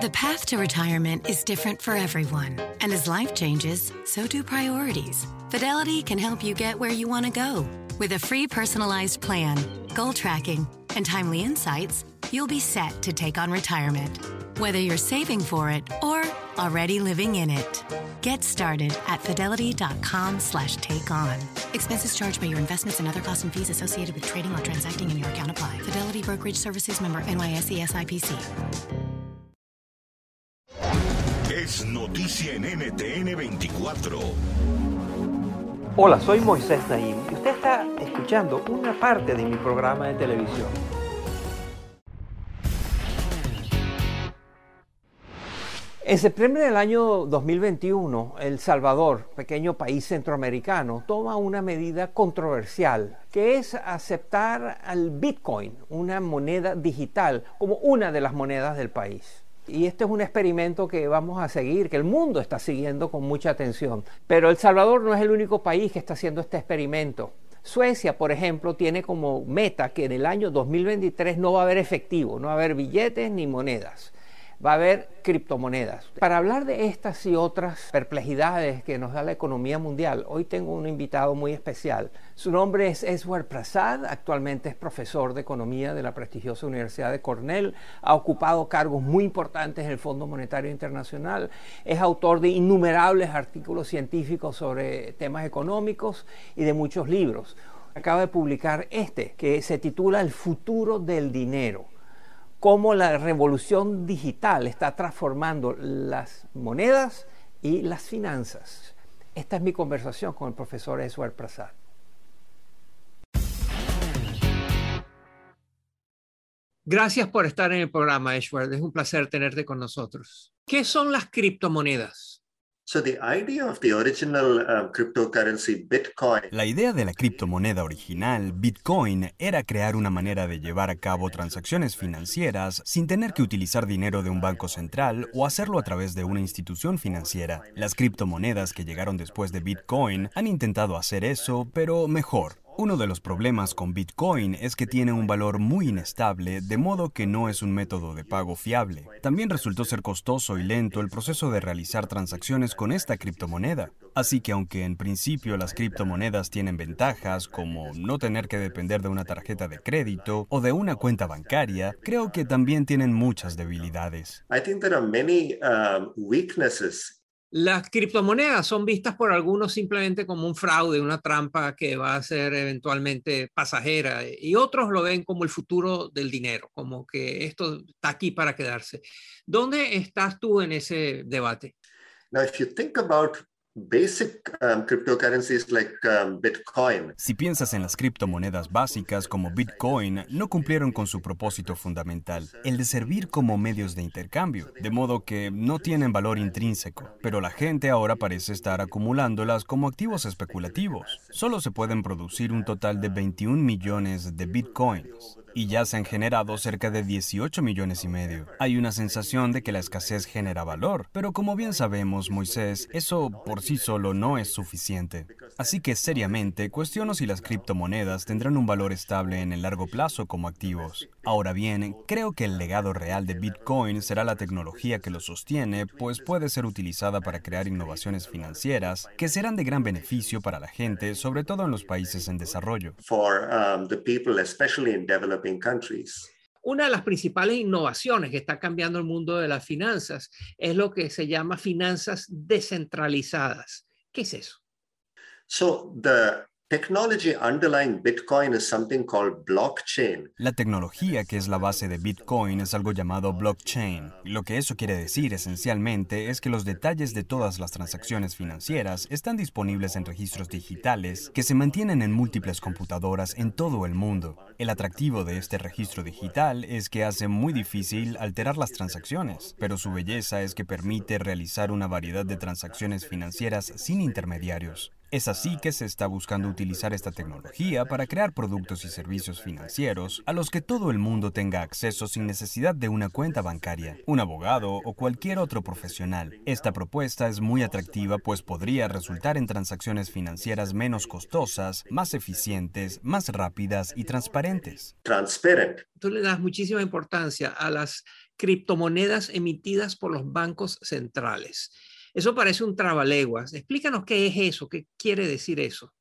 The path to retirement is different for everyone. And as life changes, so do priorities. Fidelity can help you get where you want to go. With a free personalized plan, goal tracking, and timely insights, you'll be set to take on retirement. Whether you're saving for it or already living in it. Get started at fidelity.com slash take on. Expenses charged by your investments and other costs and fees associated with trading or transacting in your account apply. Fidelity Brokerage Services member NYSE SIPC. Es noticia en NTN 24. Hola, soy Moisés Naim y usted está escuchando una parte de mi programa de televisión. En septiembre del año 2021, El Salvador, pequeño país centroamericano, toma una medida controversial, que es aceptar al Bitcoin, una moneda digital, como una de las monedas del país. Y este es un experimento que vamos a seguir, que el mundo está siguiendo con mucha atención. Pero El Salvador no es el único país que está haciendo este experimento. Suecia, por ejemplo, tiene como meta que en el año 2023 no va a haber efectivo, no va a haber billetes ni monedas va a haber criptomonedas. Para hablar de estas y otras perplejidades que nos da la economía mundial, hoy tengo un invitado muy especial. Su nombre es Eswar Prasad, actualmente es profesor de economía de la prestigiosa Universidad de Cornell, ha ocupado cargos muy importantes en el Fondo Monetario Internacional, es autor de innumerables artículos científicos sobre temas económicos y de muchos libros. Acaba de publicar este, que se titula El futuro del dinero cómo la revolución digital está transformando las monedas y las finanzas. Esta es mi conversación con el profesor Eswar Prasad. Gracias por estar en el programa, Eswar. Es un placer tenerte con nosotros. ¿Qué son las criptomonedas? La idea de la criptomoneda original, Bitcoin, era crear una manera de llevar a cabo transacciones financieras sin tener que utilizar dinero de un banco central o hacerlo a través de una institución financiera. Las criptomonedas que llegaron después de Bitcoin han intentado hacer eso, pero mejor. Uno de los problemas con Bitcoin es que tiene un valor muy inestable, de modo que no es un método de pago fiable. También resultó ser costoso y lento el proceso de realizar transacciones con esta criptomoneda. Así que aunque en principio las criptomonedas tienen ventajas como no tener que depender de una tarjeta de crédito o de una cuenta bancaria, creo que también tienen muchas debilidades. Las criptomonedas son vistas por algunos simplemente como un fraude, una trampa que va a ser eventualmente pasajera y otros lo ven como el futuro del dinero, como que esto está aquí para quedarse. ¿Dónde estás tú en ese debate? Now, if you think about Basic um, cryptocurrencies like um, Bitcoin. Si piensas en las criptomonedas básicas como Bitcoin, no cumplieron con su propósito fundamental, el de servir como medios de intercambio, de modo que no tienen valor intrínseco. Pero la gente ahora parece estar acumulándolas como activos especulativos. Solo se pueden producir un total de 21 millones de Bitcoins y ya se han generado cerca de 18 millones y medio. Hay una sensación de que la escasez genera valor, pero como bien sabemos, Moisés, eso por sí solo no es suficiente. Así que seriamente cuestiono si las criptomonedas tendrán un valor estable en el largo plazo como activos. Ahora bien, creo que el legado real de Bitcoin será la tecnología que lo sostiene, pues puede ser utilizada para crear innovaciones financieras que serán de gran beneficio para la gente, sobre todo en los países en desarrollo. Um, una de las principales innovaciones que está cambiando el mundo de las finanzas es lo que se llama finanzas descentralizadas. ¿Qué es eso? So the La tecnología que es la base de Bitcoin es algo llamado blockchain. Lo que eso quiere decir esencialmente es que los detalles de todas las transacciones financieras están disponibles en registros digitales que se mantienen en múltiples computadoras en todo el mundo. El atractivo de este registro digital es que hace muy difícil alterar las transacciones, pero su belleza es que permite realizar una variedad de transacciones financieras sin intermediarios. Es así que se está buscando utilizar esta tecnología para crear productos y servicios financieros a los que todo el mundo tenga acceso sin necesidad de una cuenta bancaria, un abogado o cualquier otro profesional. Esta propuesta es muy atractiva pues podría resultar en transacciones financieras menos costosas, más eficientes, más rápidas y transparentes. Transparente. Tú le das muchísima importancia a las criptomonedas emitidas por los bancos centrales. Eso parece un trabaleguas. Explícanos qué es eso, qué quiere decir eso.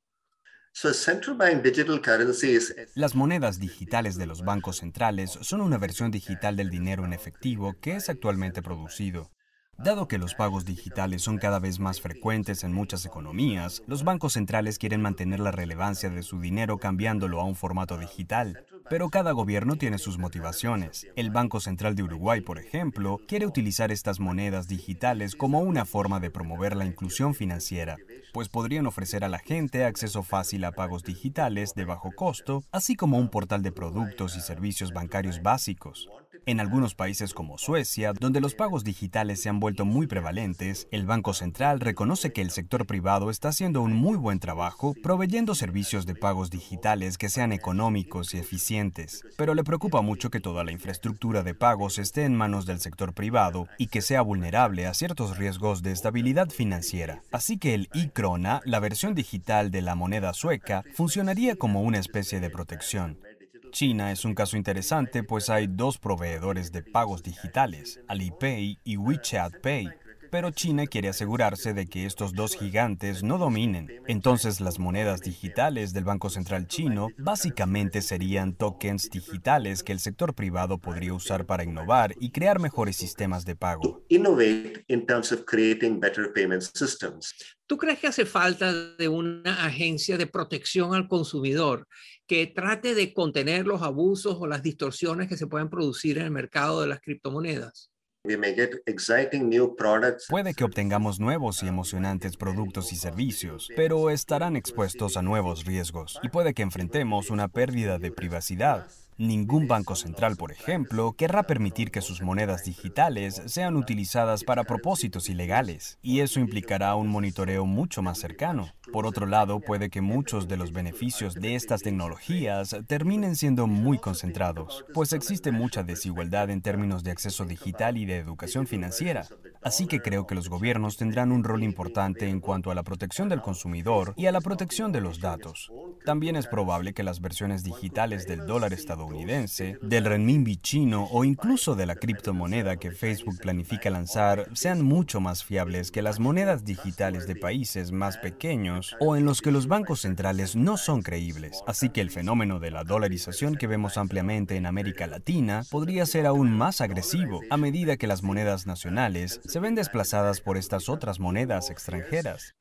Las monedas digitales de los bancos centrales son una versión digital del dinero en efectivo que es actualmente producido. Dado que los pagos digitales son cada vez más frecuentes en muchas economías, los bancos centrales quieren mantener la relevancia de su dinero cambiándolo a un formato digital. Pero cada gobierno tiene sus motivaciones. El Banco Central de Uruguay, por ejemplo, quiere utilizar estas monedas digitales como una forma de promover la inclusión financiera, pues podrían ofrecer a la gente acceso fácil a pagos digitales de bajo costo, así como un portal de productos y servicios bancarios básicos. En algunos países como Suecia, donde los pagos digitales se han vuelto muy prevalentes, el Banco Central reconoce que el sector privado está haciendo un muy buen trabajo proveyendo servicios de pagos digitales que sean económicos y eficientes, pero le preocupa mucho que toda la infraestructura de pagos esté en manos del sector privado y que sea vulnerable a ciertos riesgos de estabilidad financiera. Así que el e-krona, la versión digital de la moneda sueca, funcionaría como una especie de protección. China es un caso interesante pues hay dos proveedores de pagos digitales, Alipay y WeChat Pay, pero China quiere asegurarse de que estos dos gigantes no dominen. Entonces las monedas digitales del Banco Central chino básicamente serían tokens digitales que el sector privado podría usar para innovar y crear mejores sistemas de pago. ¿Tú crees que hace falta de una agencia de protección al consumidor que trate de contener los abusos o las distorsiones que se pueden producir en el mercado de las criptomonedas? Puede que obtengamos nuevos y emocionantes productos y servicios, pero estarán expuestos a nuevos riesgos y puede que enfrentemos una pérdida de privacidad. Ningún banco central, por ejemplo, querrá permitir que sus monedas digitales sean utilizadas para propósitos ilegales, y eso implicará un monitoreo mucho más cercano. Por otro lado, puede que muchos de los beneficios de estas tecnologías terminen siendo muy concentrados, pues existe mucha desigualdad en términos de acceso digital y de educación financiera. Así que creo que los gobiernos tendrán un rol importante en cuanto a la protección del consumidor y a la protección de los datos. También es probable que las versiones digitales del dólar estadounidense, del renminbi chino o incluso de la criptomoneda que Facebook planifica lanzar sean mucho más fiables que las monedas digitales de países más pequeños o en los que los bancos centrales no son creíbles. Así que el fenómeno de la dolarización que vemos ampliamente en América Latina podría ser aún más agresivo a medida que las monedas nacionales se ven desplazadas por estas otras monedas extranjeras.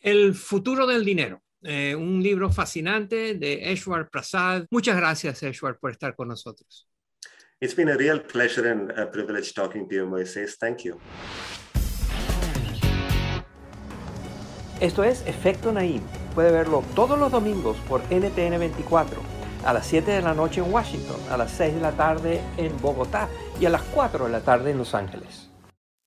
El futuro del dinero. Eh, un libro fascinante de Eshwar Prasad. Muchas gracias, Eshwar, por estar con nosotros. It's been a real pleasure and a privilege talking to you, Moises. Thank you. Esto es Efecto Naim. Puede verlo todos los domingos por NTN 24 a las 7 de la noche en Washington, a las 6 de la tarde en Bogotá y a las 4 de la tarde en Los Ángeles.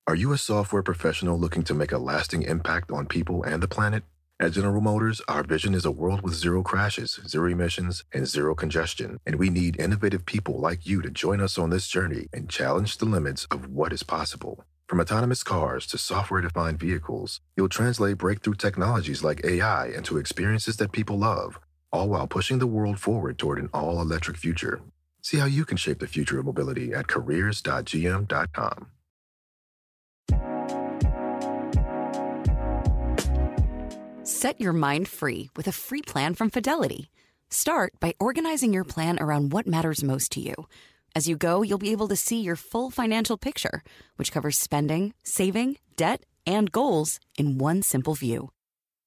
Are you a software professional looking to make a lasting impact on people and the planet? At General Motors, our vision is a world with zero crashes, zero emissions, and zero congestion. And we need innovative people like you to join us on this journey and challenge the limits of what is possible. From autonomous cars to software defined vehicles, you'll translate breakthrough technologies like AI into experiences that people love all while pushing the world forward toward an all electric future. See how you can shape the future of mobility at careers.gm.com. Set your mind free with a free plan from Fidelity. Start by organizing your plan around what matters most to you. As you go, you'll be able to see your full financial picture, which covers spending, saving, debt, and goals in one simple view.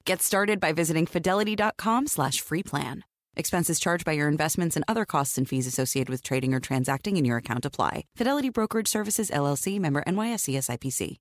Get started by visiting fidelity.com slash free plan. Expenses charged by your investments and other costs and fees associated with trading or transacting in your account apply. Fidelity Brokerage Services, LLC, member NYSE SIPC.